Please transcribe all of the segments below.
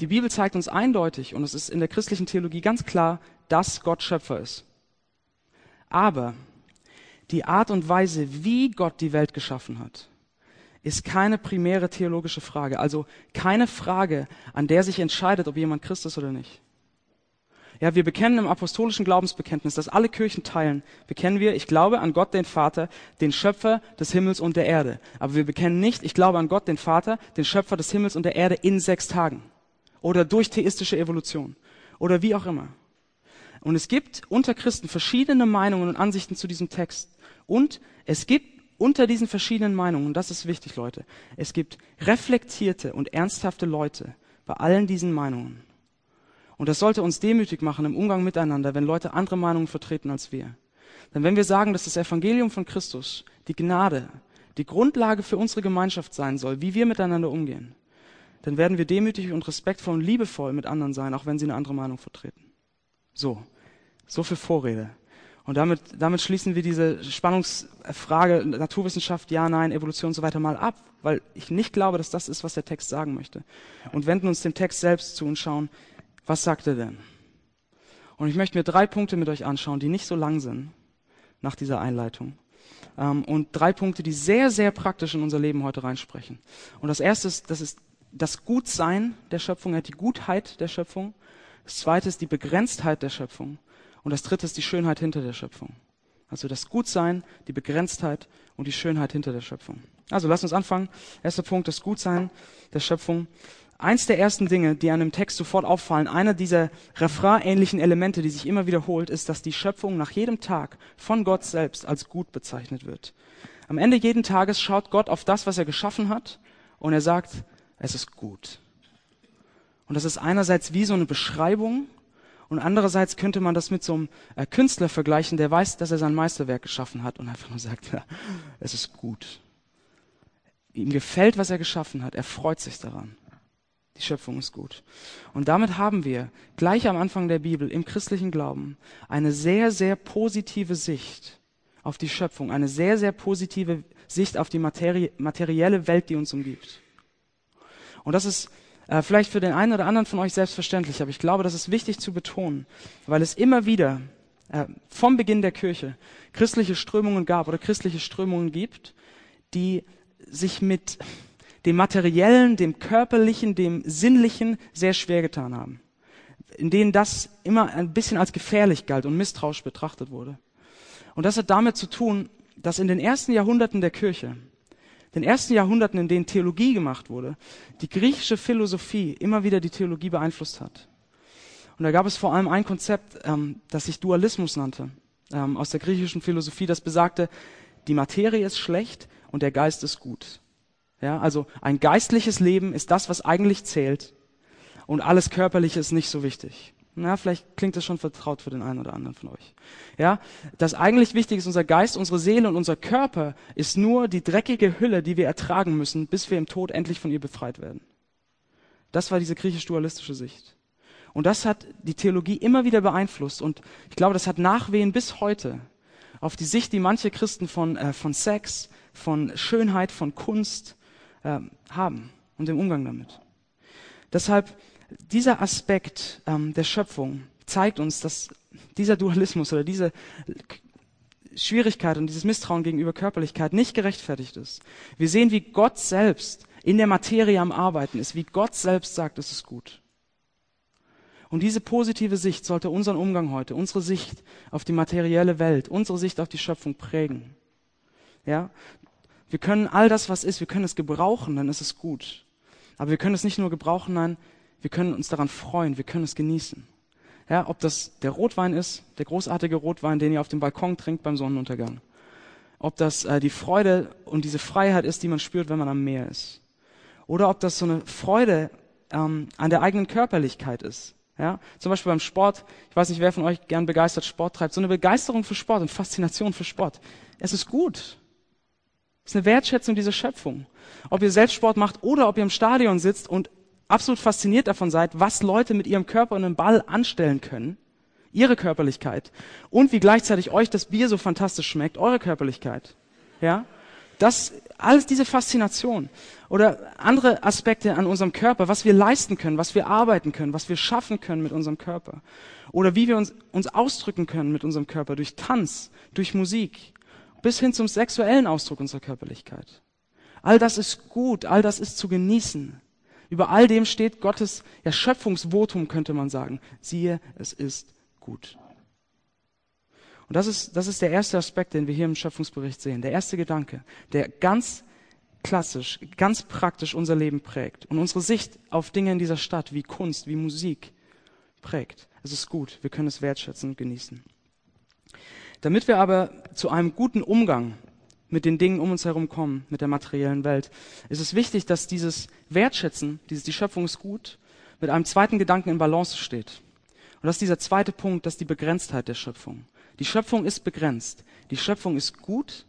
die Bibel zeigt uns eindeutig, und es ist in der christlichen Theologie ganz klar, dass Gott Schöpfer ist. Aber die Art und Weise, wie Gott die Welt geschaffen hat, ist keine primäre theologische Frage. Also keine Frage, an der sich entscheidet, ob jemand Christ ist oder nicht. Ja, wir bekennen im apostolischen Glaubensbekenntnis, das alle Kirchen teilen, bekennen wir, ich glaube an Gott den Vater, den Schöpfer des Himmels und der Erde. Aber wir bekennen nicht, ich glaube an Gott den Vater, den Schöpfer des Himmels und der Erde in sechs Tagen. Oder durch theistische Evolution. Oder wie auch immer. Und es gibt unter Christen verschiedene Meinungen und Ansichten zu diesem Text. Und es gibt unter diesen verschiedenen Meinungen, und das ist wichtig, Leute, es gibt reflektierte und ernsthafte Leute bei allen diesen Meinungen. Und das sollte uns demütig machen im Umgang miteinander, wenn Leute andere Meinungen vertreten als wir. Denn wenn wir sagen, dass das Evangelium von Christus, die Gnade, die Grundlage für unsere Gemeinschaft sein soll, wie wir miteinander umgehen, dann werden wir demütig und respektvoll und liebevoll mit anderen sein, auch wenn sie eine andere Meinung vertreten. So, so viel Vorrede. Und damit, damit schließen wir diese Spannungsfrage Naturwissenschaft, ja, nein, Evolution und so weiter mal ab, weil ich nicht glaube, dass das ist, was der Text sagen möchte. Und wenden uns dem Text selbst zu und schauen, was sagt er denn? Und ich möchte mir drei Punkte mit euch anschauen, die nicht so lang sind nach dieser Einleitung. Ähm, und drei Punkte, die sehr, sehr praktisch in unser Leben heute reinsprechen. Und das erste ist, das ist das Gutsein der Schöpfung, die Gutheit der Schöpfung. Das zweite ist die Begrenztheit der Schöpfung. Und das dritte ist die Schönheit hinter der Schöpfung. Also das Gutsein, die Begrenztheit und die Schönheit hinter der Schöpfung. Also lasst uns anfangen. Erster Punkt, das Gutsein der Schöpfung. Eins der ersten Dinge, die dem Text sofort auffallen, einer dieser Refrain-ähnlichen Elemente, die sich immer wiederholt, ist, dass die Schöpfung nach jedem Tag von Gott selbst als gut bezeichnet wird. Am Ende jeden Tages schaut Gott auf das, was er geschaffen hat, und er sagt, es ist gut. Und das ist einerseits wie so eine Beschreibung, und andererseits könnte man das mit so einem äh, Künstler vergleichen, der weiß, dass er sein Meisterwerk geschaffen hat und einfach nur sagt, ja, es ist gut. Ihm gefällt, was er geschaffen hat. Er freut sich daran. Die Schöpfung ist gut. Und damit haben wir gleich am Anfang der Bibel im christlichen Glauben eine sehr, sehr positive Sicht auf die Schöpfung, eine sehr, sehr positive Sicht auf die Materi materielle Welt, die uns umgibt. Und das ist äh, vielleicht für den einen oder anderen von euch selbstverständlich, aber ich glaube, das ist wichtig zu betonen, weil es immer wieder äh, vom Beginn der Kirche christliche Strömungen gab oder christliche Strömungen gibt, die sich mit dem Materiellen, dem Körperlichen, dem Sinnlichen sehr schwer getan haben. In denen das immer ein bisschen als gefährlich galt und misstrauisch betrachtet wurde. Und das hat damit zu tun, dass in den ersten Jahrhunderten der Kirche, den ersten Jahrhunderten, in denen Theologie gemacht wurde, die griechische Philosophie immer wieder die Theologie beeinflusst hat. Und da gab es vor allem ein Konzept, ähm, das sich Dualismus nannte, ähm, aus der griechischen Philosophie, das besagte, die Materie ist schlecht und der Geist ist gut. Ja, also ein geistliches Leben ist das, was eigentlich zählt. Und alles Körperliche ist nicht so wichtig. Na, vielleicht klingt das schon vertraut für den einen oder anderen von euch. Ja, das eigentlich Wichtige ist unser Geist, unsere Seele und unser Körper ist nur die dreckige Hülle, die wir ertragen müssen, bis wir im Tod endlich von ihr befreit werden. Das war diese griechisch-dualistische Sicht. Und das hat die Theologie immer wieder beeinflusst. Und ich glaube, das hat Nachwehen bis heute auf die Sicht, die manche Christen von, äh, von Sex, von Schönheit, von Kunst, äh, haben und im Umgang damit. Deshalb dieser Aspekt ähm, der Schöpfung zeigt uns, dass dieser Dualismus oder diese Schwierigkeit und dieses Misstrauen gegenüber Körperlichkeit nicht gerechtfertigt ist. Wir sehen, wie Gott selbst in der Materie am Arbeiten ist, wie Gott selbst sagt, es ist gut. Und diese positive Sicht sollte unseren Umgang heute, unsere Sicht auf die materielle Welt, unsere Sicht auf die Schöpfung prägen. Ja, wir können all das, was ist, wir können es gebrauchen, dann ist es gut. Aber wir können es nicht nur gebrauchen, nein, wir können uns daran freuen, wir können es genießen. Ja, ob das der Rotwein ist, der großartige Rotwein, den ihr auf dem Balkon trinkt beim Sonnenuntergang. Ob das äh, die Freude und diese Freiheit ist, die man spürt, wenn man am Meer ist. Oder ob das so eine Freude ähm, an der eigenen Körperlichkeit ist. Ja, zum Beispiel beim Sport. Ich weiß nicht, wer von euch gern begeistert Sport treibt. So eine Begeisterung für Sport und Faszination für Sport. Es ist gut. Das ist eine Wertschätzung dieser Schöpfung. Ob ihr selbst Sport macht oder ob ihr im Stadion sitzt und absolut fasziniert davon seid, was Leute mit ihrem Körper und einem Ball anstellen können, ihre Körperlichkeit und wie gleichzeitig euch das Bier so fantastisch schmeckt, eure Körperlichkeit. Ja? Das, alles diese Faszination oder andere Aspekte an unserem Körper, was wir leisten können, was wir arbeiten können, was wir schaffen können mit unserem Körper oder wie wir uns, uns ausdrücken können mit unserem Körper durch Tanz, durch Musik, bis hin zum sexuellen Ausdruck unserer Körperlichkeit. All das ist gut, all das ist zu genießen. Über all dem steht Gottes Erschöpfungsvotum, könnte man sagen. Siehe, es ist gut. Und das ist, das ist der erste Aspekt, den wir hier im Schöpfungsbericht sehen. Der erste Gedanke, der ganz klassisch, ganz praktisch unser Leben prägt und unsere Sicht auf Dinge in dieser Stadt wie Kunst, wie Musik prägt. Es ist gut, wir können es wertschätzen und genießen. Damit wir aber zu einem guten Umgang mit den Dingen um uns herum kommen, mit der materiellen Welt, ist es wichtig, dass dieses Wertschätzen, dieses die Schöpfung ist gut, mit einem zweiten Gedanken in Balance steht. Und das ist dieser zweite Punkt, das ist die Begrenztheit der Schöpfung. Die Schöpfung ist begrenzt. Die Schöpfung ist gut,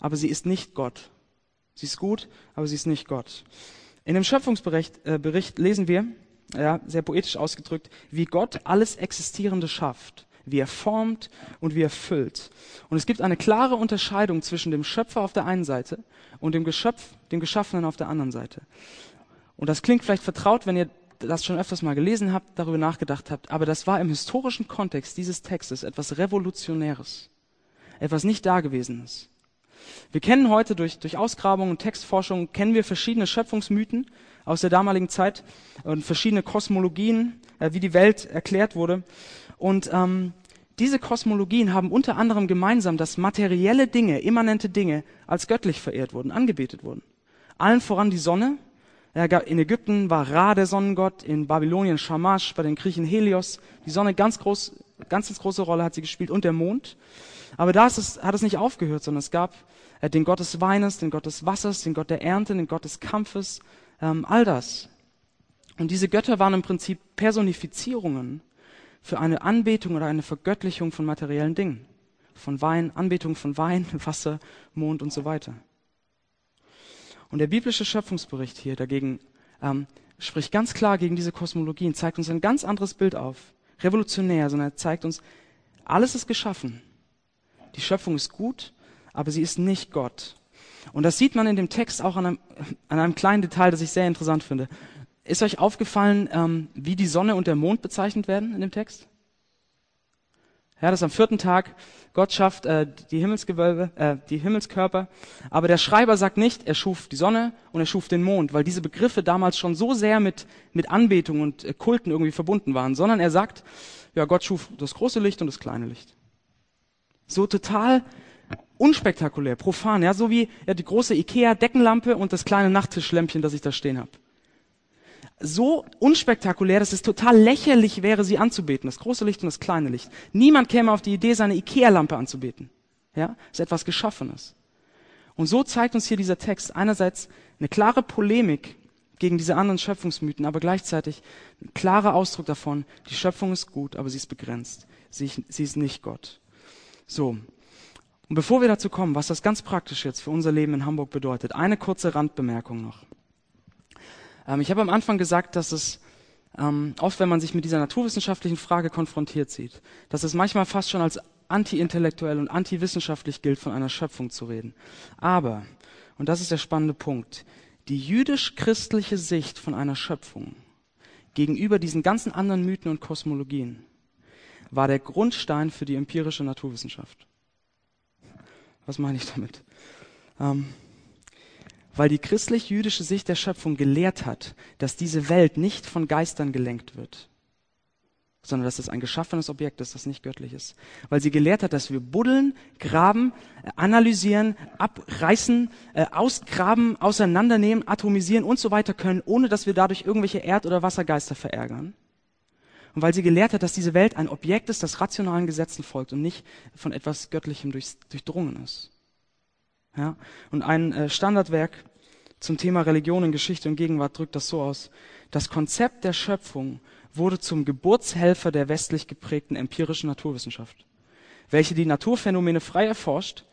aber sie ist nicht Gott. Sie ist gut, aber sie ist nicht Gott. In dem Schöpfungsbericht äh, Bericht lesen wir, ja, sehr poetisch ausgedrückt, wie Gott alles Existierende schafft, wie er formt und wie er füllt. Und es gibt eine klare Unterscheidung zwischen dem Schöpfer auf der einen Seite und dem Geschöpf, dem Geschaffenen auf der anderen Seite. Und das klingt vielleicht vertraut, wenn ihr das schon öfters mal gelesen habt, darüber nachgedacht habt, aber das war im historischen Kontext dieses Textes etwas Revolutionäres, etwas nicht Dagewesenes. Wir kennen heute durch, durch Ausgrabungen und Textforschung, kennen wir verschiedene Schöpfungsmythen aus der damaligen Zeit und verschiedene Kosmologien, äh, wie die Welt erklärt wurde. Und ähm, diese Kosmologien haben unter anderem gemeinsam, dass materielle Dinge, immanente Dinge als göttlich verehrt wurden, angebetet wurden. Allen voran die Sonne, in Ägypten war Ra der Sonnengott, in Babylonien Shamash, bei den Griechen Helios. Die Sonne ganz groß, ganz große Rolle hat sie gespielt und der Mond. Aber da es, hat es nicht aufgehört, sondern es gab äh, den Gott des Weines, den Gott des Wassers, den Gott der Ernte, den Gott des Kampfes, ähm, all das. Und diese Götter waren im Prinzip Personifizierungen für eine Anbetung oder eine Vergöttlichung von materiellen Dingen. Von Wein, Anbetung von Wein, Wasser, Mond und so weiter. Und der biblische Schöpfungsbericht hier dagegen ähm, spricht ganz klar gegen diese Kosmologien, zeigt uns ein ganz anderes Bild auf. Revolutionär, sondern er zeigt uns, alles ist geschaffen. Die Schöpfung ist gut, aber sie ist nicht Gott. Und das sieht man in dem Text auch an einem, an einem kleinen Detail, das ich sehr interessant finde. Ist euch aufgefallen, ähm, wie die Sonne und der Mond bezeichnet werden in dem Text? Ja, das ist am vierten Tag. Gott schafft äh, die Himmelsgewölbe, äh, die Himmelskörper. Aber der Schreiber sagt nicht, er schuf die Sonne und er schuf den Mond, weil diese Begriffe damals schon so sehr mit, mit Anbetung und äh, Kulten irgendwie verbunden waren, sondern er sagt, ja, Gott schuf das große Licht und das kleine Licht. So total unspektakulär, profan, ja, so wie ja, die große Ikea-Deckenlampe und das kleine Nachttischlämpchen, das ich da stehen habe so unspektakulär, dass es total lächerlich wäre, sie anzubeten. Das große Licht und das kleine Licht. Niemand käme auf die Idee, seine Ikea-Lampe anzubeten. Ja, das ist etwas Geschaffenes. Und so zeigt uns hier dieser Text einerseits eine klare Polemik gegen diese anderen Schöpfungsmythen, aber gleichzeitig ein klarer Ausdruck davon, die Schöpfung ist gut, aber sie ist begrenzt. Sie, sie ist nicht Gott. So. Und bevor wir dazu kommen, was das ganz praktisch jetzt für unser Leben in Hamburg bedeutet, eine kurze Randbemerkung noch. Ähm, ich habe am Anfang gesagt, dass es ähm, oft, wenn man sich mit dieser naturwissenschaftlichen Frage konfrontiert sieht, dass es manchmal fast schon als anti-intellektuell und anti-wissenschaftlich gilt, von einer Schöpfung zu reden. Aber, und das ist der spannende Punkt, die jüdisch-christliche Sicht von einer Schöpfung gegenüber diesen ganzen anderen Mythen und Kosmologien war der Grundstein für die empirische Naturwissenschaft. Was meine ich damit? Ähm, weil die christlich-jüdische Sicht der Schöpfung gelehrt hat, dass diese Welt nicht von Geistern gelenkt wird, sondern dass es ein geschaffenes Objekt ist, das nicht göttlich ist. Weil sie gelehrt hat, dass wir buddeln, graben, analysieren, abreißen, äh, ausgraben, auseinandernehmen, atomisieren und so weiter können, ohne dass wir dadurch irgendwelche Erd- oder Wassergeister verärgern. Und weil sie gelehrt hat, dass diese Welt ein Objekt ist, das rationalen Gesetzen folgt und nicht von etwas Göttlichem durchdrungen ist. Ja? Und ein äh, Standardwerk zum Thema Religion in Geschichte und Gegenwart drückt das so aus. Das Konzept der Schöpfung wurde zum Geburtshelfer der westlich geprägten empirischen Naturwissenschaft, welche die Naturphänomene frei erforscht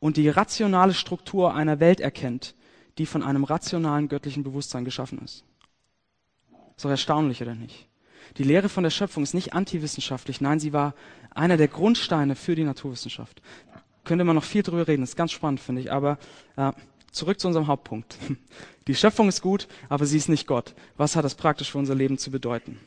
und die rationale Struktur einer Welt erkennt, die von einem rationalen göttlichen Bewusstsein geschaffen ist. Ist doch erstaunlich, oder nicht? Die Lehre von der Schöpfung ist nicht antiwissenschaftlich, nein, sie war einer der Grundsteine für die Naturwissenschaft. Könnte man noch viel drüber reden. Das ist ganz spannend, finde ich. Aber äh, zurück zu unserem Hauptpunkt. Die Schöpfung ist gut, aber sie ist nicht Gott. Was hat das praktisch für unser Leben zu bedeuten?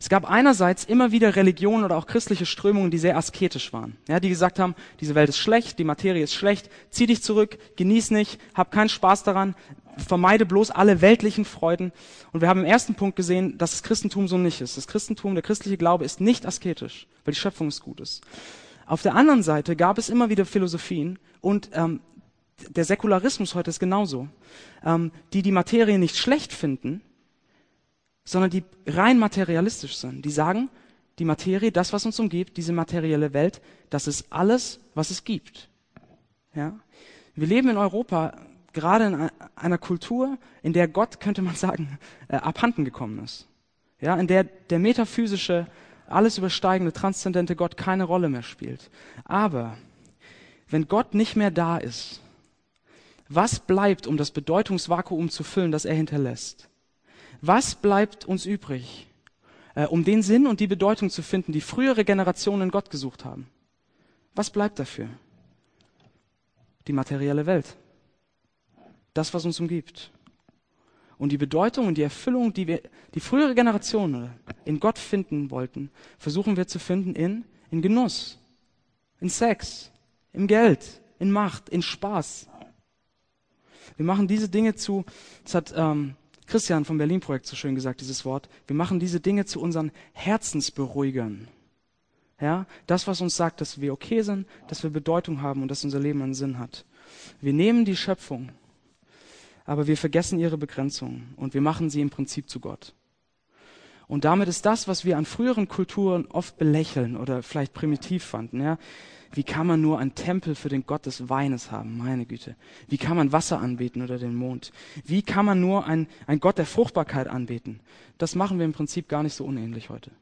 Es gab einerseits immer wieder Religionen oder auch christliche Strömungen, die sehr asketisch waren. Ja, die gesagt haben, diese Welt ist schlecht, die Materie ist schlecht, zieh dich zurück, genieß nicht, hab keinen Spaß daran, vermeide bloß alle weltlichen Freuden. Und wir haben im ersten Punkt gesehen, dass das Christentum so nicht ist. Das Christentum, der christliche Glaube ist nicht asketisch, weil die Schöpfung ist gut ist. Auf der anderen Seite gab es immer wieder Philosophien und ähm, der Säkularismus heute ist genauso, ähm, die die Materie nicht schlecht finden, sondern die rein materialistisch sind. Die sagen, die Materie, das, was uns umgibt, diese materielle Welt, das ist alles, was es gibt. Ja? Wir leben in Europa gerade in einer Kultur, in der Gott, könnte man sagen, äh, abhanden gekommen ist. Ja, in der der metaphysische, alles übersteigende, transzendente Gott keine Rolle mehr spielt. Aber wenn Gott nicht mehr da ist, was bleibt, um das Bedeutungsvakuum zu füllen, das er hinterlässt? Was bleibt uns übrig, äh, um den Sinn und die Bedeutung zu finden, die frühere Generationen in Gott gesucht haben? Was bleibt dafür? Die materielle Welt. Das, was uns umgibt. Und die Bedeutung und die Erfüllung, die wir, die frühere Generationen in Gott finden wollten, versuchen wir zu finden in, in Genuss, in Sex, im Geld, in Macht, in Spaß. Wir machen diese Dinge zu, das hat ähm, Christian vom Berlin-Projekt so schön gesagt, dieses Wort, wir machen diese Dinge zu unseren Herzensberuhigern. Ja, das, was uns sagt, dass wir okay sind, dass wir Bedeutung haben und dass unser Leben einen Sinn hat. Wir nehmen die Schöpfung, aber wir vergessen ihre Begrenzungen und wir machen sie im Prinzip zu Gott. Und damit ist das, was wir an früheren Kulturen oft belächeln oder vielleicht primitiv fanden, ja, wie kann man nur einen Tempel für den Gott des Weines haben? Meine Güte. Wie kann man Wasser anbeten oder den Mond? Wie kann man nur einen, einen Gott der Fruchtbarkeit anbeten? Das machen wir im Prinzip gar nicht so unähnlich heute.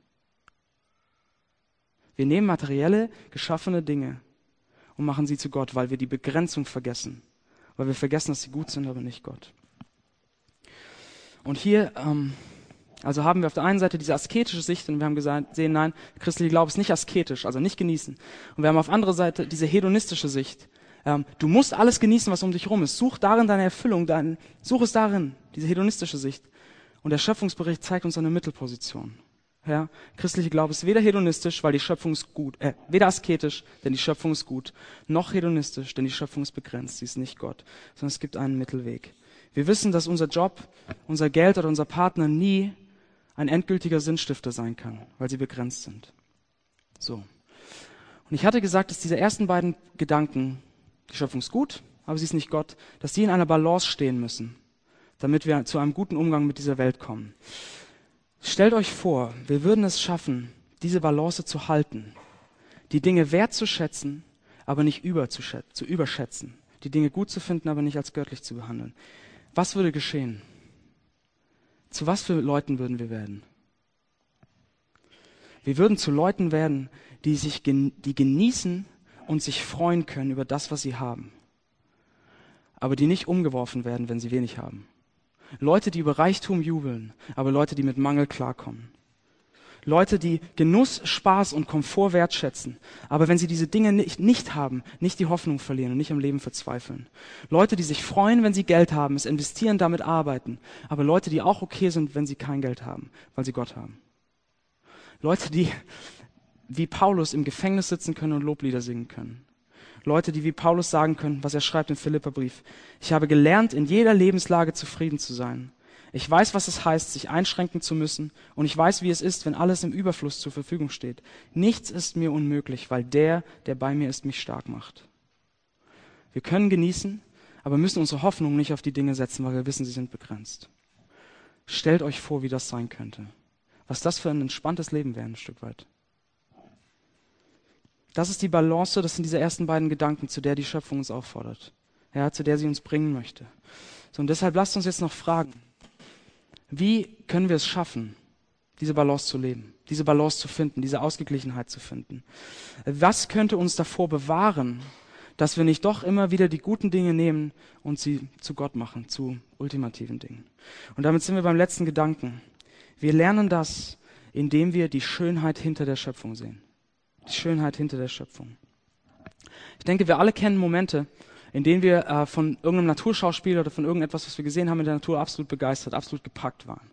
Wir nehmen materielle, geschaffene Dinge und machen sie zu Gott, weil wir die Begrenzung vergessen. Weil wir vergessen, dass sie gut sind, aber nicht Gott. Und hier ähm, also haben wir auf der einen Seite diese asketische Sicht und wir haben gesagt, sehen, nein, christliche Glaube ist nicht asketisch, also nicht genießen. Und wir haben auf der anderen Seite diese hedonistische Sicht. Ähm, du musst alles genießen, was um dich rum ist. Such darin deine Erfüllung, dein, such es darin, diese hedonistische Sicht. Und der Schöpfungsbericht zeigt uns eine Mittelposition. Ja, christliche Glaube ist weder hedonistisch, weil die Schöpfung ist gut, äh, weder asketisch, denn die Schöpfung ist gut, noch hedonistisch, denn die Schöpfung ist begrenzt, sie ist nicht Gott, sondern es gibt einen Mittelweg. Wir wissen, dass unser Job, unser Geld oder unser Partner nie ein endgültiger Sinnstifter sein kann, weil sie begrenzt sind. So. Und ich hatte gesagt, dass diese ersten beiden Gedanken, die Schöpfung ist gut, aber sie ist nicht Gott, dass die in einer Balance stehen müssen, damit wir zu einem guten Umgang mit dieser Welt kommen. Stellt euch vor, wir würden es schaffen, diese Balance zu halten, die Dinge wertzuschätzen, aber nicht zu überschätzen, die Dinge gut zu finden, aber nicht als göttlich zu behandeln. Was würde geschehen? Zu was für Leuten würden wir werden? Wir würden zu Leuten werden, die sich, die genießen und sich freuen können über das, was sie haben. Aber die nicht umgeworfen werden, wenn sie wenig haben. Leute, die über Reichtum jubeln, aber Leute, die mit Mangel klarkommen. Leute, die Genuss, Spaß und Komfort wertschätzen, aber wenn sie diese Dinge nicht, nicht haben, nicht die Hoffnung verlieren und nicht im Leben verzweifeln. Leute, die sich freuen, wenn sie Geld haben, es investieren, damit arbeiten, aber Leute, die auch okay sind, wenn sie kein Geld haben, weil sie Gott haben. Leute, die wie Paulus im Gefängnis sitzen können und Loblieder singen können. Leute, die wie Paulus sagen können, was er schreibt im Philipperbrief. Ich habe gelernt, in jeder Lebenslage zufrieden zu sein ich weiß, was es heißt, sich einschränken zu müssen, und ich weiß, wie es ist, wenn alles im Überfluss zur Verfügung steht. Nichts ist mir unmöglich, weil der, der bei mir ist, mich stark macht. Wir können genießen, aber müssen unsere Hoffnung nicht auf die Dinge setzen, weil wir wissen, sie sind begrenzt. Stellt euch vor, wie das sein könnte. Was das für ein entspanntes Leben wäre, ein Stück weit. Das ist die Balance, das sind diese ersten beiden Gedanken, zu der die Schöpfung uns auffordert. Ja, zu der sie uns bringen möchte. So, und deshalb lasst uns jetzt noch fragen. Wie können wir es schaffen, diese Balance zu leben, diese Balance zu finden, diese Ausgeglichenheit zu finden? Was könnte uns davor bewahren, dass wir nicht doch immer wieder die guten Dinge nehmen und sie zu Gott machen, zu ultimativen Dingen? Und damit sind wir beim letzten Gedanken. Wir lernen das, indem wir die Schönheit hinter der Schöpfung sehen. Die Schönheit hinter der Schöpfung. Ich denke, wir alle kennen Momente, in denen wir äh, von irgendeinem Naturschauspiel oder von irgendetwas, was wir gesehen haben in der Natur, absolut begeistert, absolut gepackt waren.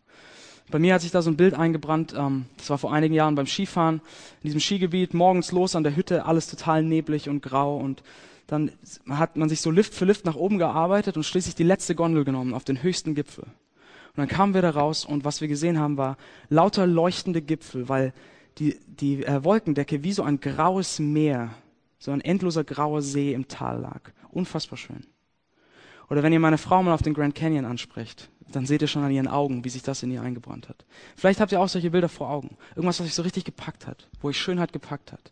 Bei mir hat sich da so ein Bild eingebrannt, ähm, das war vor einigen Jahren beim Skifahren, in diesem Skigebiet, morgens los an der Hütte, alles total neblig und grau und dann hat man sich so Lift für Lift nach oben gearbeitet und schließlich die letzte Gondel genommen auf den höchsten Gipfel. Und dann kamen wir da raus und was wir gesehen haben, war lauter leuchtende Gipfel, weil die, die äh, Wolkendecke wie so ein graues Meer, so ein endloser grauer See im Tal lag. Unfassbar schön. Oder wenn ihr meine Frau mal auf den Grand Canyon ansprecht, dann seht ihr schon an ihren Augen, wie sich das in ihr eingebrannt hat. Vielleicht habt ihr auch solche Bilder vor Augen. Irgendwas, was euch so richtig gepackt hat, wo euch Schönheit gepackt hat.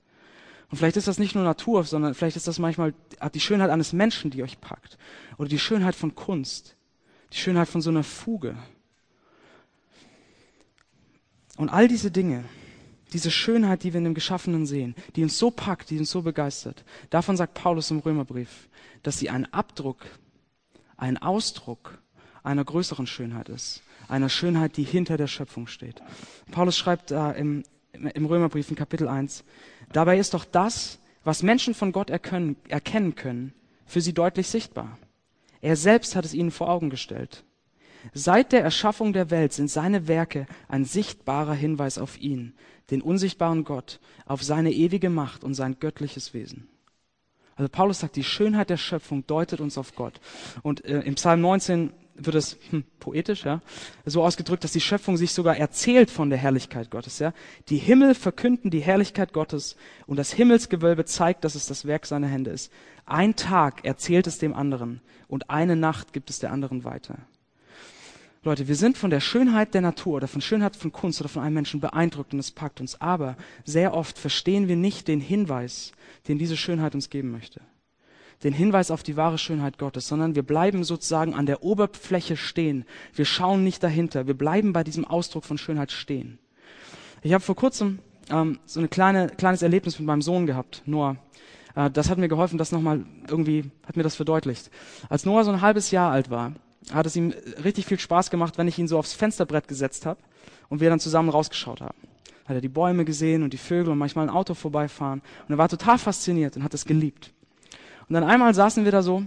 Und vielleicht ist das nicht nur Natur, sondern vielleicht ist das manchmal die Schönheit eines Menschen, die euch packt. Oder die Schönheit von Kunst. Die Schönheit von so einer Fuge. Und all diese Dinge, diese Schönheit, die wir in dem Geschaffenen sehen, die uns so packt, die uns so begeistert, davon sagt Paulus im Römerbrief, dass sie ein Abdruck, ein Ausdruck einer größeren Schönheit ist. Einer Schönheit, die hinter der Schöpfung steht. Paulus schreibt da im, im Römerbrief in Kapitel 1, dabei ist doch das, was Menschen von Gott erkennen, erkennen können, für sie deutlich sichtbar. Er selbst hat es ihnen vor Augen gestellt. Seit der Erschaffung der Welt sind seine Werke ein sichtbarer Hinweis auf ihn, den unsichtbaren Gott, auf seine ewige Macht und sein göttliches Wesen. Also Paulus sagt, die Schönheit der Schöpfung deutet uns auf Gott. Und äh, im Psalm 19 wird es hm, poetisch, ja, so ausgedrückt, dass die Schöpfung sich sogar erzählt von der Herrlichkeit Gottes, ja. Die Himmel verkünden die Herrlichkeit Gottes und das Himmelsgewölbe zeigt, dass es das Werk seiner Hände ist. Ein Tag erzählt es dem anderen und eine Nacht gibt es der anderen weiter. Leute, wir sind von der Schönheit der Natur oder von Schönheit von Kunst oder von einem Menschen beeindruckt und es packt uns. Aber sehr oft verstehen wir nicht den Hinweis, den diese Schönheit uns geben möchte den Hinweis auf die wahre Schönheit Gottes, sondern wir bleiben sozusagen an der Oberfläche stehen. Wir schauen nicht dahinter. Wir bleiben bei diesem Ausdruck von Schönheit stehen. Ich habe vor kurzem ähm, so ein kleine, kleines Erlebnis mit meinem Sohn gehabt, Noah. Äh, das hat mir geholfen, das nochmal irgendwie, hat mir das verdeutlicht. Als Noah so ein halbes Jahr alt war, hat es ihm richtig viel Spaß gemacht, wenn ich ihn so aufs Fensterbrett gesetzt habe und wir dann zusammen rausgeschaut haben. Hat er die Bäume gesehen und die Vögel und manchmal ein Auto vorbeifahren. Und er war total fasziniert und hat es geliebt. Und dann einmal saßen wir da so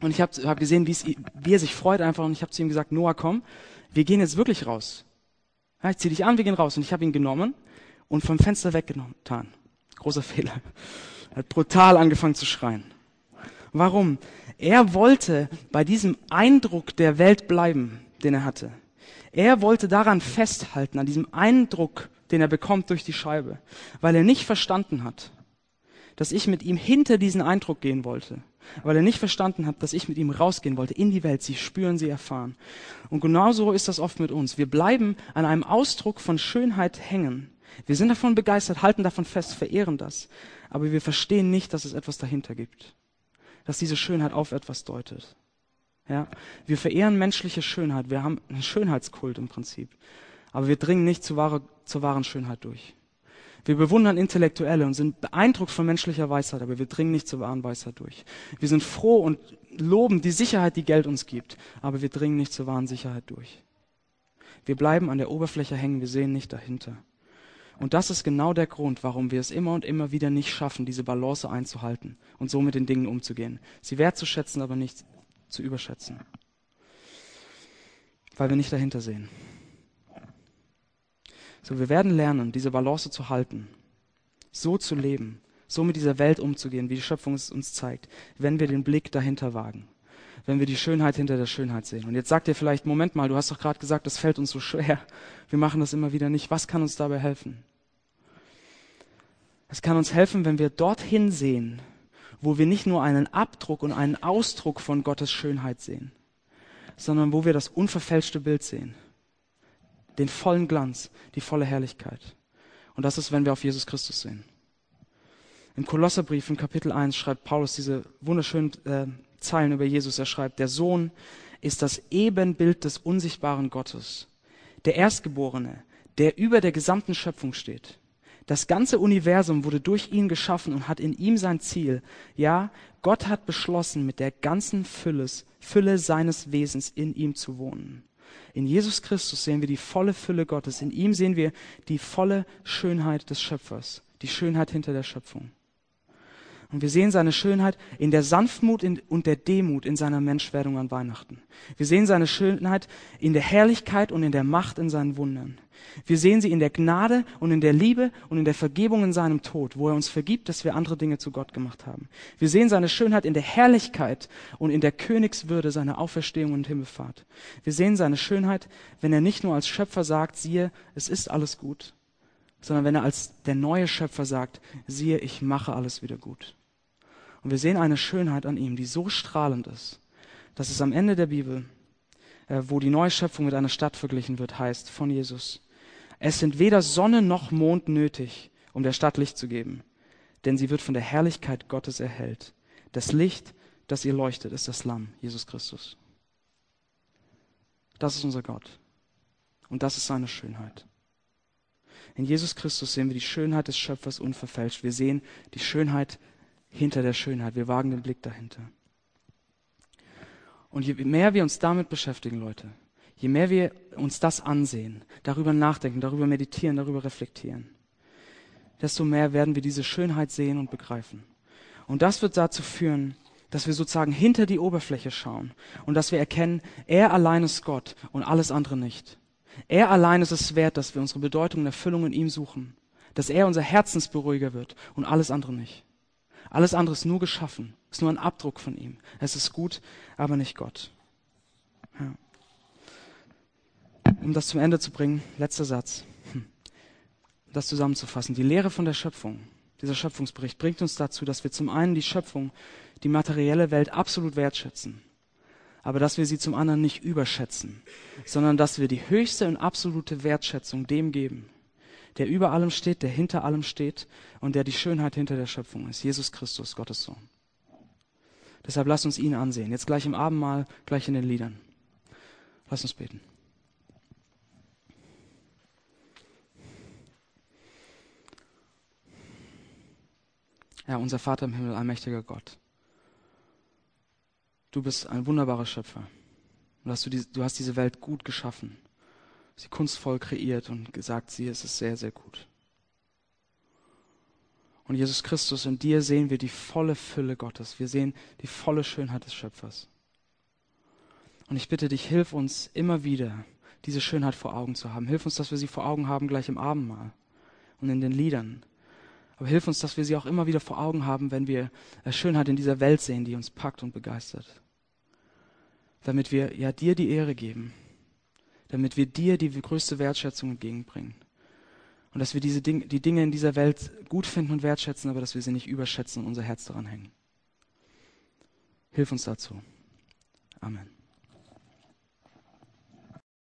und ich habe hab gesehen, wie er sich freut einfach und ich habe zu ihm gesagt, Noah, komm, wir gehen jetzt wirklich raus. Ja, ich zieh dich an, wir gehen raus. Und ich habe ihn genommen und vom Fenster weggetan. Großer Fehler. Er hat brutal angefangen zu schreien. Warum? Er wollte bei diesem Eindruck der Welt bleiben, den er hatte. Er wollte daran festhalten, an diesem Eindruck, den er bekommt durch die Scheibe, weil er nicht verstanden hat, dass ich mit ihm hinter diesen Eindruck gehen wollte, weil er nicht verstanden hat, dass ich mit ihm rausgehen wollte in die Welt, sie spüren, sie erfahren. Und genauso ist das oft mit uns. Wir bleiben an einem Ausdruck von Schönheit hängen. Wir sind davon begeistert, halten davon fest, verehren das, aber wir verstehen nicht, dass es etwas dahinter gibt, dass diese Schönheit auf etwas deutet. Ja, wir verehren menschliche Schönheit, wir haben einen Schönheitskult im Prinzip, aber wir dringen nicht zur, wahre, zur wahren Schönheit durch. Wir bewundern Intellektuelle und sind beeindruckt von menschlicher Weisheit, aber wir dringen nicht zur wahren Weisheit durch. Wir sind froh und loben die Sicherheit, die Geld uns gibt, aber wir dringen nicht zur wahren Sicherheit durch. Wir bleiben an der Oberfläche hängen, wir sehen nicht dahinter. Und das ist genau der Grund, warum wir es immer und immer wieder nicht schaffen, diese Balance einzuhalten und so mit den Dingen umzugehen. Sie wertzuschätzen, aber nicht zu überschätzen. Weil wir nicht dahinter sehen. So, wir werden lernen, diese Balance zu halten, so zu leben, so mit dieser Welt umzugehen, wie die Schöpfung es uns zeigt, wenn wir den Blick dahinter wagen, wenn wir die Schönheit hinter der Schönheit sehen. Und jetzt sagt ihr vielleicht, Moment mal, du hast doch gerade gesagt, das fällt uns so schwer. Wir machen das immer wieder nicht. Was kann uns dabei helfen? Es kann uns helfen, wenn wir dorthin sehen, wo wir nicht nur einen Abdruck und einen Ausdruck von Gottes Schönheit sehen, sondern wo wir das unverfälschte Bild sehen den vollen Glanz, die volle Herrlichkeit. Und das ist, wenn wir auf Jesus Christus sehen. Im Kolosserbrief in Kapitel 1 schreibt Paulus diese wunderschönen äh, Zeilen über Jesus. Er schreibt, der Sohn ist das Ebenbild des unsichtbaren Gottes, der Erstgeborene, der über der gesamten Schöpfung steht. Das ganze Universum wurde durch ihn geschaffen und hat in ihm sein Ziel. Ja, Gott hat beschlossen, mit der ganzen Fülle, Fülle seines Wesens in ihm zu wohnen. In Jesus Christus sehen wir die volle Fülle Gottes. In ihm sehen wir die volle Schönheit des Schöpfers, die Schönheit hinter der Schöpfung. Und wir sehen seine Schönheit in der Sanftmut und der Demut in seiner Menschwerdung an Weihnachten. Wir sehen seine Schönheit in der Herrlichkeit und in der Macht in seinen Wundern. Wir sehen sie in der Gnade und in der Liebe und in der Vergebung in seinem Tod, wo er uns vergibt, dass wir andere Dinge zu Gott gemacht haben. Wir sehen seine Schönheit in der Herrlichkeit und in der Königswürde seiner Auferstehung und Himmelfahrt. Wir sehen seine Schönheit, wenn er nicht nur als Schöpfer sagt, siehe, es ist alles gut, sondern wenn er als der neue Schöpfer sagt, siehe, ich mache alles wieder gut. Und wir sehen eine Schönheit an ihm, die so strahlend ist, dass es am Ende der Bibel, äh, wo die neue Schöpfung mit einer Stadt verglichen wird, heißt von Jesus, es sind weder Sonne noch Mond nötig, um der Stadt Licht zu geben, denn sie wird von der Herrlichkeit Gottes erhellt. Das Licht, das ihr leuchtet, ist das Lamm, Jesus Christus. Das ist unser Gott. Und das ist seine Schönheit. In Jesus Christus sehen wir die Schönheit des Schöpfers unverfälscht. Wir sehen die Schönheit hinter der Schönheit. Wir wagen den Blick dahinter. Und je mehr wir uns damit beschäftigen, Leute, je mehr wir uns das ansehen, darüber nachdenken, darüber meditieren, darüber reflektieren, desto mehr werden wir diese Schönheit sehen und begreifen. Und das wird dazu führen, dass wir sozusagen hinter die Oberfläche schauen und dass wir erkennen, er allein ist Gott und alles andere nicht. Er allein ist es wert, dass wir unsere Bedeutung und Erfüllung in ihm suchen, dass er unser Herzensberuhiger wird und alles andere nicht. Alles andere ist nur geschaffen, ist nur ein Abdruck von ihm. Es ist gut, aber nicht Gott. Ja. Um das zum Ende zu bringen, letzter Satz. Hm. Das zusammenzufassen. Die Lehre von der Schöpfung, dieser Schöpfungsbericht bringt uns dazu, dass wir zum einen die Schöpfung, die materielle Welt absolut wertschätzen, aber dass wir sie zum anderen nicht überschätzen, sondern dass wir die höchste und absolute Wertschätzung dem geben, der über allem steht, der hinter allem steht und der die Schönheit hinter der Schöpfung ist. Jesus Christus, Gottes Sohn. Deshalb lasst uns ihn ansehen. Jetzt gleich im Abendmahl, gleich in den Liedern. Lass uns beten. Ja, unser Vater im Himmel, allmächtiger Gott. Du bist ein wunderbarer Schöpfer. Und hast du, die, du hast diese Welt gut geschaffen sie kunstvoll kreiert und gesagt, sie es ist sehr, sehr gut. Und Jesus Christus, in dir sehen wir die volle Fülle Gottes. Wir sehen die volle Schönheit des Schöpfers. Und ich bitte dich, hilf uns immer wieder, diese Schönheit vor Augen zu haben. Hilf uns, dass wir sie vor Augen haben gleich im Abendmahl und in den Liedern. Aber hilf uns, dass wir sie auch immer wieder vor Augen haben, wenn wir Schönheit in dieser Welt sehen, die uns packt und begeistert. Damit wir ja dir die Ehre geben damit wir dir die größte Wertschätzung entgegenbringen. Und dass wir diese Ding, die Dinge in dieser Welt gut finden und wertschätzen, aber dass wir sie nicht überschätzen und unser Herz daran hängen. Hilf uns dazu. Amen.